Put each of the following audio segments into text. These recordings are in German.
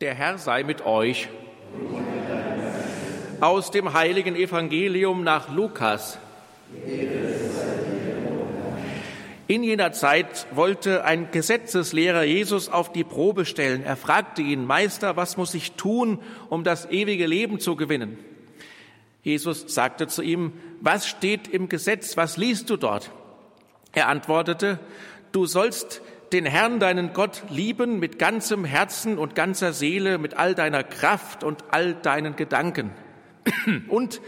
Der Herr sei mit euch. Aus dem heiligen Evangelium nach Lukas. In jener Zeit wollte ein Gesetzeslehrer Jesus auf die Probe stellen. Er fragte ihn, Meister, was muss ich tun, um das ewige Leben zu gewinnen? Jesus sagte zu ihm, was steht im Gesetz, was liest du dort? Er antwortete, du sollst den Herrn, deinen Gott, lieben mit ganzem Herzen und ganzer Seele, mit all deiner Kraft und all deinen Gedanken. Und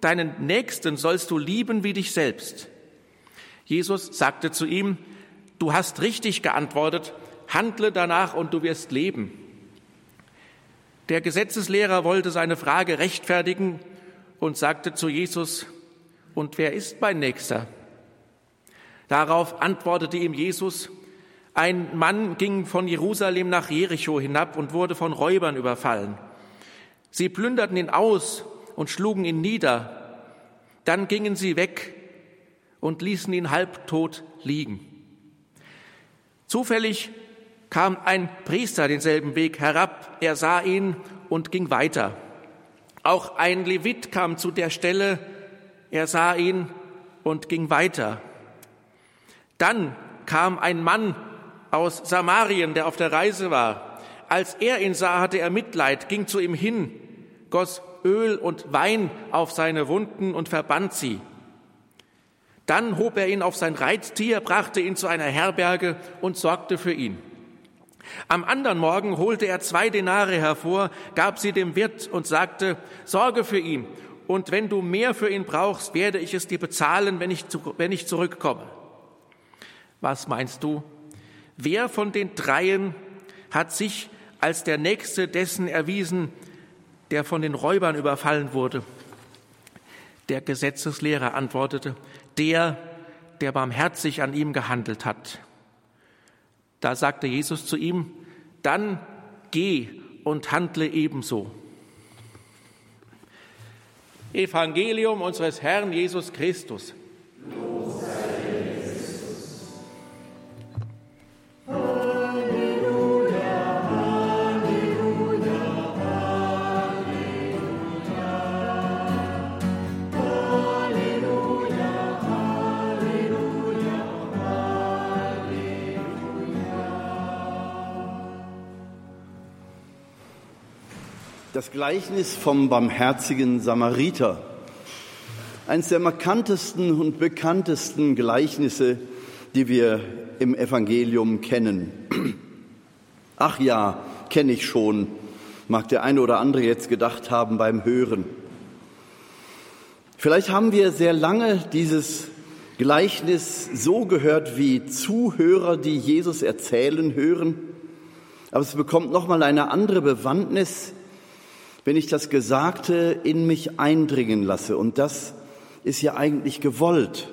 deinen Nächsten sollst du lieben wie dich selbst. Jesus sagte zu ihm, du hast richtig geantwortet, handle danach und du wirst leben. Der Gesetzeslehrer wollte seine Frage rechtfertigen und sagte zu Jesus, und wer ist mein Nächster? Darauf antwortete ihm Jesus, ein Mann ging von Jerusalem nach Jericho hinab und wurde von Räubern überfallen. Sie plünderten ihn aus und schlugen ihn nieder. Dann gingen sie weg und ließen ihn halbtot liegen. Zufällig kam ein Priester denselben Weg herab. Er sah ihn und ging weiter. Auch ein Levit kam zu der Stelle. Er sah ihn und ging weiter. Dann kam ein Mann aus Samarien, der auf der Reise war. Als er ihn sah, hatte er Mitleid, ging zu ihm hin, goss Öl und Wein auf seine Wunden und verband sie. Dann hob er ihn auf sein Reittier, brachte ihn zu einer Herberge und sorgte für ihn. Am anderen Morgen holte er zwei Denare hervor, gab sie dem Wirt und sagte, sorge für ihn, und wenn du mehr für ihn brauchst, werde ich es dir bezahlen, wenn ich, wenn ich zurückkomme. Was meinst du? Wer von den dreien hat sich als der Nächste dessen erwiesen, der von den Räubern überfallen wurde? Der Gesetzeslehrer antwortete, der, der barmherzig an ihm gehandelt hat. Da sagte Jesus zu ihm, dann geh und handle ebenso. Evangelium unseres Herrn Jesus Christus. Das Gleichnis vom barmherzigen Samariter. Eines der markantesten und bekanntesten Gleichnisse, die wir im Evangelium kennen. Ach ja, kenne ich schon, mag der eine oder andere jetzt gedacht haben beim Hören. Vielleicht haben wir sehr lange dieses Gleichnis so gehört wie Zuhörer, die Jesus erzählen hören. Aber es bekommt nochmal eine andere Bewandtnis, wenn ich das Gesagte in mich eindringen lasse. Und das ist ja eigentlich gewollt.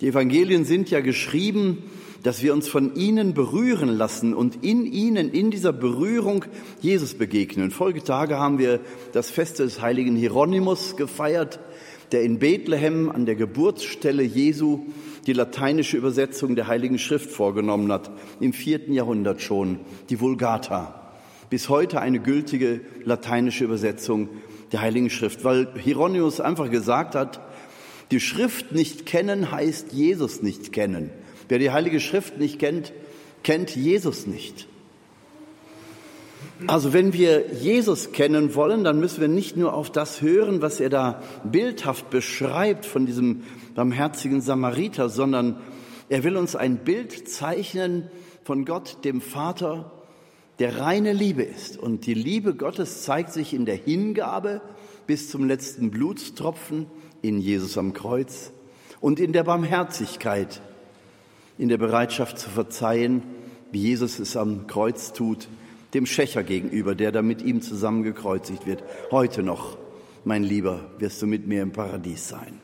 Die Evangelien sind ja geschrieben, dass wir uns von ihnen berühren lassen und in ihnen, in dieser Berührung Jesus begegnen. Folgetage haben wir das Fest des heiligen Hieronymus gefeiert, der in Bethlehem an der Geburtsstelle Jesu die lateinische Übersetzung der Heiligen Schrift vorgenommen hat, im vierten Jahrhundert schon, die Vulgata bis heute eine gültige lateinische Übersetzung der Heiligen Schrift, weil Hieronymus einfach gesagt hat, die Schrift nicht kennen heißt Jesus nicht kennen. Wer die Heilige Schrift nicht kennt, kennt Jesus nicht. Also wenn wir Jesus kennen wollen, dann müssen wir nicht nur auf das hören, was er da bildhaft beschreibt von diesem barmherzigen Samariter, sondern er will uns ein Bild zeichnen von Gott, dem Vater, der reine Liebe ist. Und die Liebe Gottes zeigt sich in der Hingabe bis zum letzten Blutstropfen in Jesus am Kreuz und in der Barmherzigkeit, in der Bereitschaft zu verzeihen, wie Jesus es am Kreuz tut, dem Schächer gegenüber, der da mit ihm zusammen gekreuzigt wird. Heute noch, mein Lieber, wirst du mit mir im Paradies sein.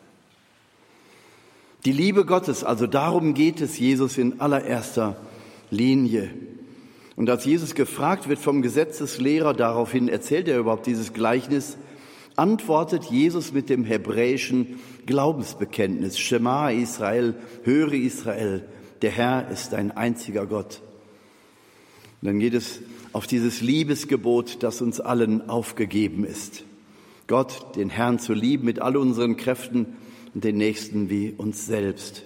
Die Liebe Gottes, also darum geht es Jesus in allererster Linie. Und als Jesus gefragt wird vom Gesetzeslehrer, daraufhin erzählt er überhaupt dieses Gleichnis, antwortet Jesus mit dem hebräischen Glaubensbekenntnis, Shema Israel, höre Israel, der Herr ist ein einziger Gott. Und dann geht es auf dieses Liebesgebot, das uns allen aufgegeben ist. Gott, den Herrn zu lieben mit all unseren Kräften und den Nächsten wie uns selbst.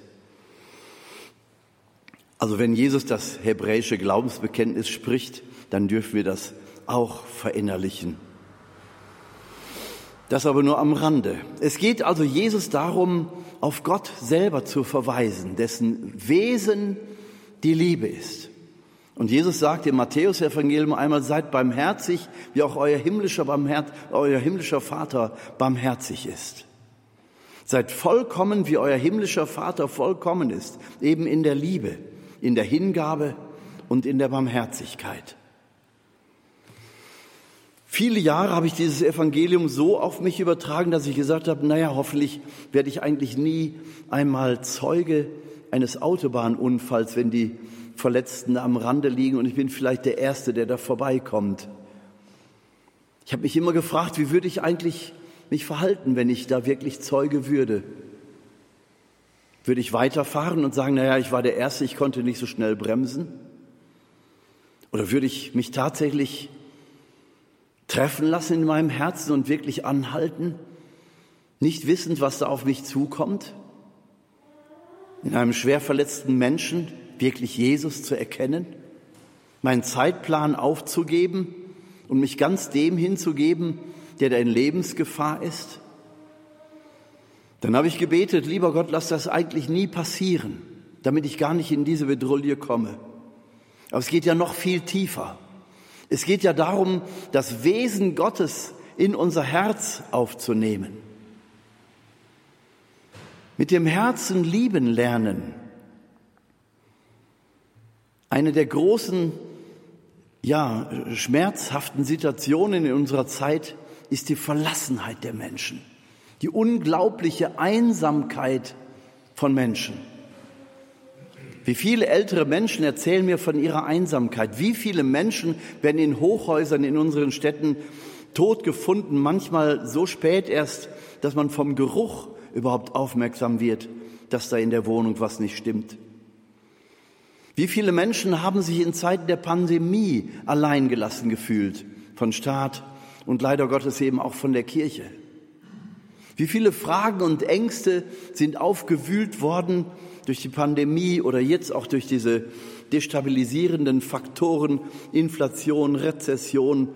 Also wenn Jesus das hebräische Glaubensbekenntnis spricht, dann dürfen wir das auch verinnerlichen. Das aber nur am Rande. Es geht also Jesus darum, auf Gott selber zu verweisen, dessen Wesen die Liebe ist. Und Jesus sagt im Matthäus-Evangelium einmal, seid barmherzig, wie auch euer himmlischer, Barmherz, euer himmlischer Vater barmherzig ist. Seid vollkommen, wie euer himmlischer Vater vollkommen ist, eben in der Liebe, in der Hingabe und in der Barmherzigkeit. Viele Jahre habe ich dieses Evangelium so auf mich übertragen, dass ich gesagt habe, naja, hoffentlich werde ich eigentlich nie einmal Zeuge eines Autobahnunfalls, wenn die Verletzten am Rande liegen und ich bin vielleicht der Erste, der da vorbeikommt. Ich habe mich immer gefragt, wie würde ich eigentlich mich verhalten, wenn ich da wirklich Zeuge würde? Würde ich weiterfahren und sagen, naja, ich war der Erste, ich konnte nicht so schnell bremsen? Oder würde ich mich tatsächlich treffen lassen in meinem Herzen und wirklich anhalten, nicht wissend, was da auf mich zukommt? In einem schwer verletzten Menschen wirklich Jesus zu erkennen, meinen Zeitplan aufzugeben und mich ganz dem hinzugeben, der da in Lebensgefahr ist? Dann habe ich gebetet, lieber Gott, lass das eigentlich nie passieren, damit ich gar nicht in diese Bedrulle komme. Aber es geht ja noch viel tiefer. Es geht ja darum, das Wesen Gottes in unser Herz aufzunehmen. Mit dem Herzen lieben lernen. Eine der großen, ja, schmerzhaften Situationen in unserer Zeit ist die Verlassenheit der Menschen, die unglaubliche Einsamkeit von Menschen. Wie viele ältere Menschen erzählen mir von ihrer Einsamkeit? Wie viele Menschen werden in Hochhäusern in unseren Städten tot gefunden, manchmal so spät erst, dass man vom Geruch überhaupt aufmerksam wird, dass da in der Wohnung was nicht stimmt. Wie viele Menschen haben sich in Zeiten der Pandemie alleingelassen gefühlt von Staat und leider Gottes eben auch von der Kirche? Wie viele Fragen und Ängste sind aufgewühlt worden durch die Pandemie oder jetzt auch durch diese destabilisierenden Faktoren, Inflation, Rezession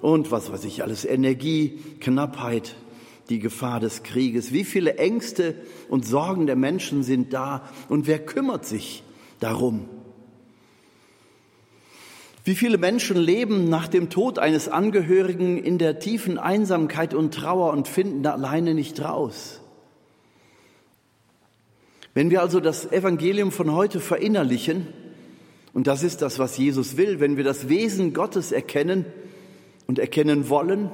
und was weiß ich alles, Energie, Knappheit, die Gefahr des Krieges. Wie viele Ängste und Sorgen der Menschen sind da und wer kümmert sich darum. Wie viele Menschen leben nach dem Tod eines Angehörigen in der tiefen Einsamkeit und Trauer und finden alleine nicht raus? Wenn wir also das Evangelium von heute verinnerlichen, und das ist das, was Jesus will, wenn wir das Wesen Gottes erkennen und erkennen wollen,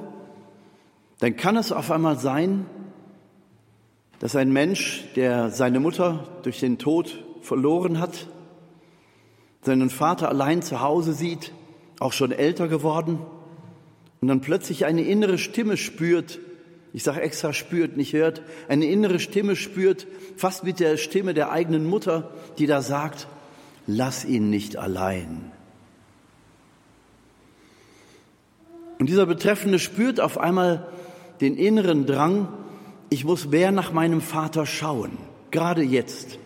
dann kann es auf einmal sein, dass ein Mensch, der seine Mutter durch den Tod verloren hat, seinen Vater allein zu Hause sieht, auch schon älter geworden, und dann plötzlich eine innere Stimme spürt, ich sage extra spürt, nicht hört, eine innere Stimme spürt, fast mit der Stimme der eigenen Mutter, die da sagt, lass ihn nicht allein. Und dieser Betreffende spürt auf einmal den inneren Drang, ich muss mehr nach meinem Vater schauen, gerade jetzt.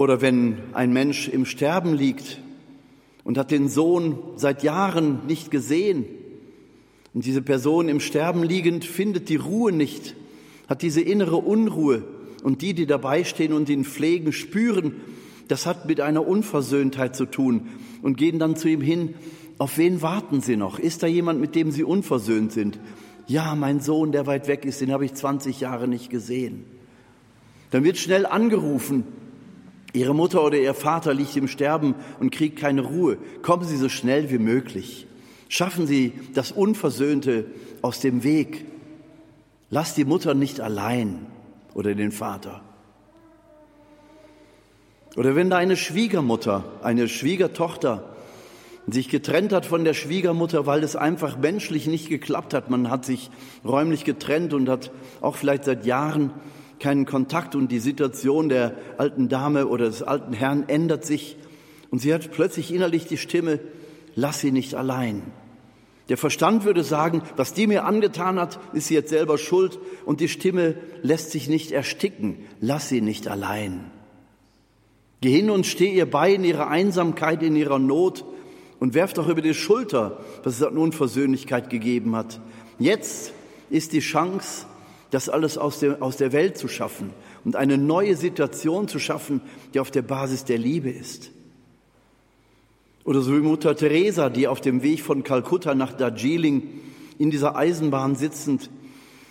Oder wenn ein Mensch im Sterben liegt und hat den Sohn seit Jahren nicht gesehen und diese Person im Sterben liegend findet die Ruhe nicht, hat diese innere Unruhe und die, die dabei stehen und ihn pflegen, spüren, das hat mit einer Unversöhntheit zu tun und gehen dann zu ihm hin, auf wen warten Sie noch? Ist da jemand, mit dem Sie unversöhnt sind? Ja, mein Sohn, der weit weg ist, den habe ich 20 Jahre nicht gesehen. Dann wird schnell angerufen, Ihre Mutter oder Ihr Vater liegt im Sterben und kriegt keine Ruhe. Kommen Sie so schnell wie möglich. Schaffen Sie das Unversöhnte aus dem Weg. Lass die Mutter nicht allein oder den Vater. Oder wenn da eine Schwiegermutter, eine Schwiegertochter sich getrennt hat von der Schwiegermutter, weil es einfach menschlich nicht geklappt hat. Man hat sich räumlich getrennt und hat auch vielleicht seit Jahren keinen Kontakt und die Situation der alten Dame oder des alten Herrn ändert sich Und sie hat plötzlich innerlich die Stimme, lass sie nicht allein. Der Verstand würde sagen, was die mir angetan hat, ist sie jetzt selber schuld und die Stimme lässt sich nicht ersticken, lass sie nicht allein. Geh hin und steh ihr bei in ihrer Einsamkeit, in ihrer Not und werf doch über die Schulter, was es an Unversöhnlichkeit gegeben hat. Jetzt ist die Chance, das alles aus der, aus der Welt zu schaffen und eine neue Situation zu schaffen, die auf der Basis der Liebe ist. Oder so wie Mutter Teresa, die auf dem Weg von Kalkutta nach Darjeeling in dieser Eisenbahn sitzend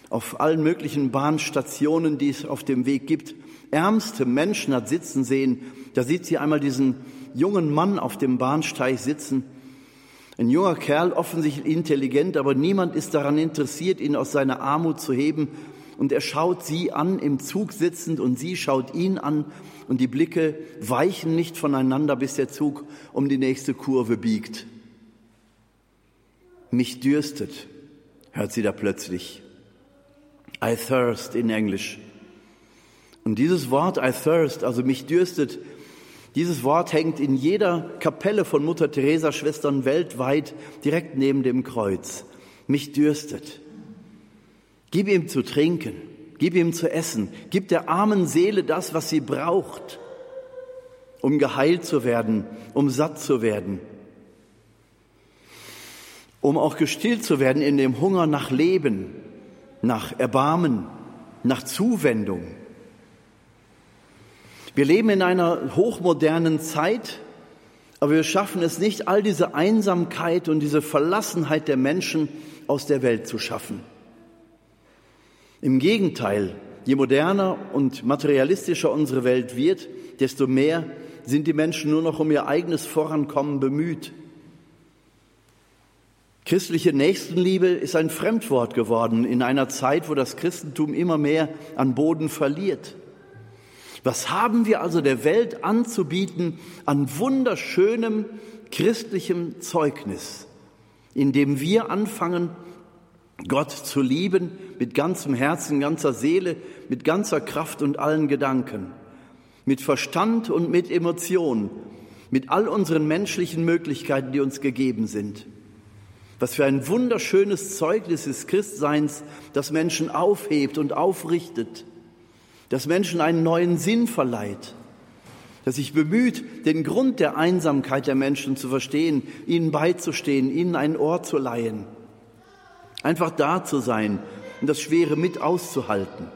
auf allen möglichen Bahnstationen, die es auf dem Weg gibt, ärmste Menschen hat sitzen sehen. Da sieht sie einmal diesen jungen Mann auf dem Bahnsteig sitzen. Ein junger Kerl, offensichtlich intelligent, aber niemand ist daran interessiert, ihn aus seiner Armut zu heben. Und er schaut sie an, im Zug sitzend, und sie schaut ihn an und die Blicke weichen nicht voneinander, bis der Zug um die nächste Kurve biegt. Mich dürstet, hört sie da plötzlich. I thirst in Englisch. Und dieses Wort I thirst, also mich dürstet, dieses Wort hängt in jeder Kapelle von Mutter Teresa Schwestern weltweit direkt neben dem Kreuz. Mich dürstet. Gib ihm zu trinken. Gib ihm zu essen. Gib der armen Seele das, was sie braucht, um geheilt zu werden, um satt zu werden, um auch gestillt zu werden in dem Hunger nach Leben, nach Erbarmen, nach Zuwendung. Wir leben in einer hochmodernen Zeit, aber wir schaffen es nicht, all diese Einsamkeit und diese Verlassenheit der Menschen aus der Welt zu schaffen. Im Gegenteil, je moderner und materialistischer unsere Welt wird, desto mehr sind die Menschen nur noch um ihr eigenes Vorankommen bemüht. Christliche Nächstenliebe ist ein Fremdwort geworden in einer Zeit, wo das Christentum immer mehr an Boden verliert. Was haben wir also der Welt anzubieten an wunderschönem christlichem Zeugnis, indem wir anfangen, Gott zu lieben mit ganzem Herzen, ganzer Seele, mit ganzer Kraft und allen Gedanken, mit Verstand und mit Emotion, mit all unseren menschlichen Möglichkeiten, die uns gegeben sind. Was für ein wunderschönes Zeugnis des Christseins, das Menschen aufhebt und aufrichtet, das Menschen einen neuen Sinn verleiht, das sich bemüht, den Grund der Einsamkeit der Menschen zu verstehen, ihnen beizustehen, ihnen ein Ohr zu leihen Einfach da zu sein und das Schwere mit auszuhalten.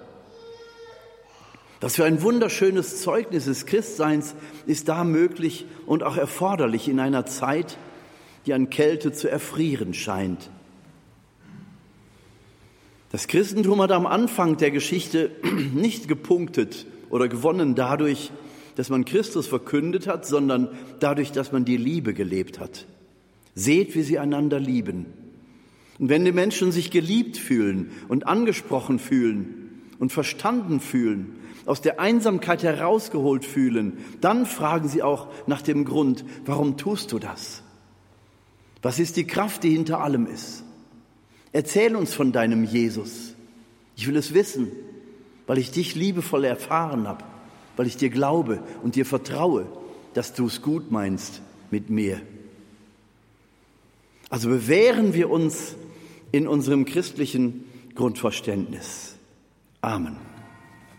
Das für ein wunderschönes Zeugnis des Christseins ist da möglich und auch erforderlich in einer Zeit, die an Kälte zu erfrieren scheint. Das Christentum hat am Anfang der Geschichte nicht gepunktet oder gewonnen dadurch, dass man Christus verkündet hat, sondern dadurch, dass man die Liebe gelebt hat. Seht, wie sie einander lieben. Und wenn die Menschen sich geliebt fühlen und angesprochen fühlen und verstanden fühlen, aus der Einsamkeit herausgeholt fühlen, dann fragen sie auch nach dem Grund, warum tust du das? Was ist die Kraft, die hinter allem ist? Erzähl uns von deinem Jesus. Ich will es wissen, weil ich dich liebevoll erfahren habe, weil ich dir glaube und dir vertraue, dass du es gut meinst mit mir. Also bewähren wir uns in unserem christlichen Grundverständnis. Amen.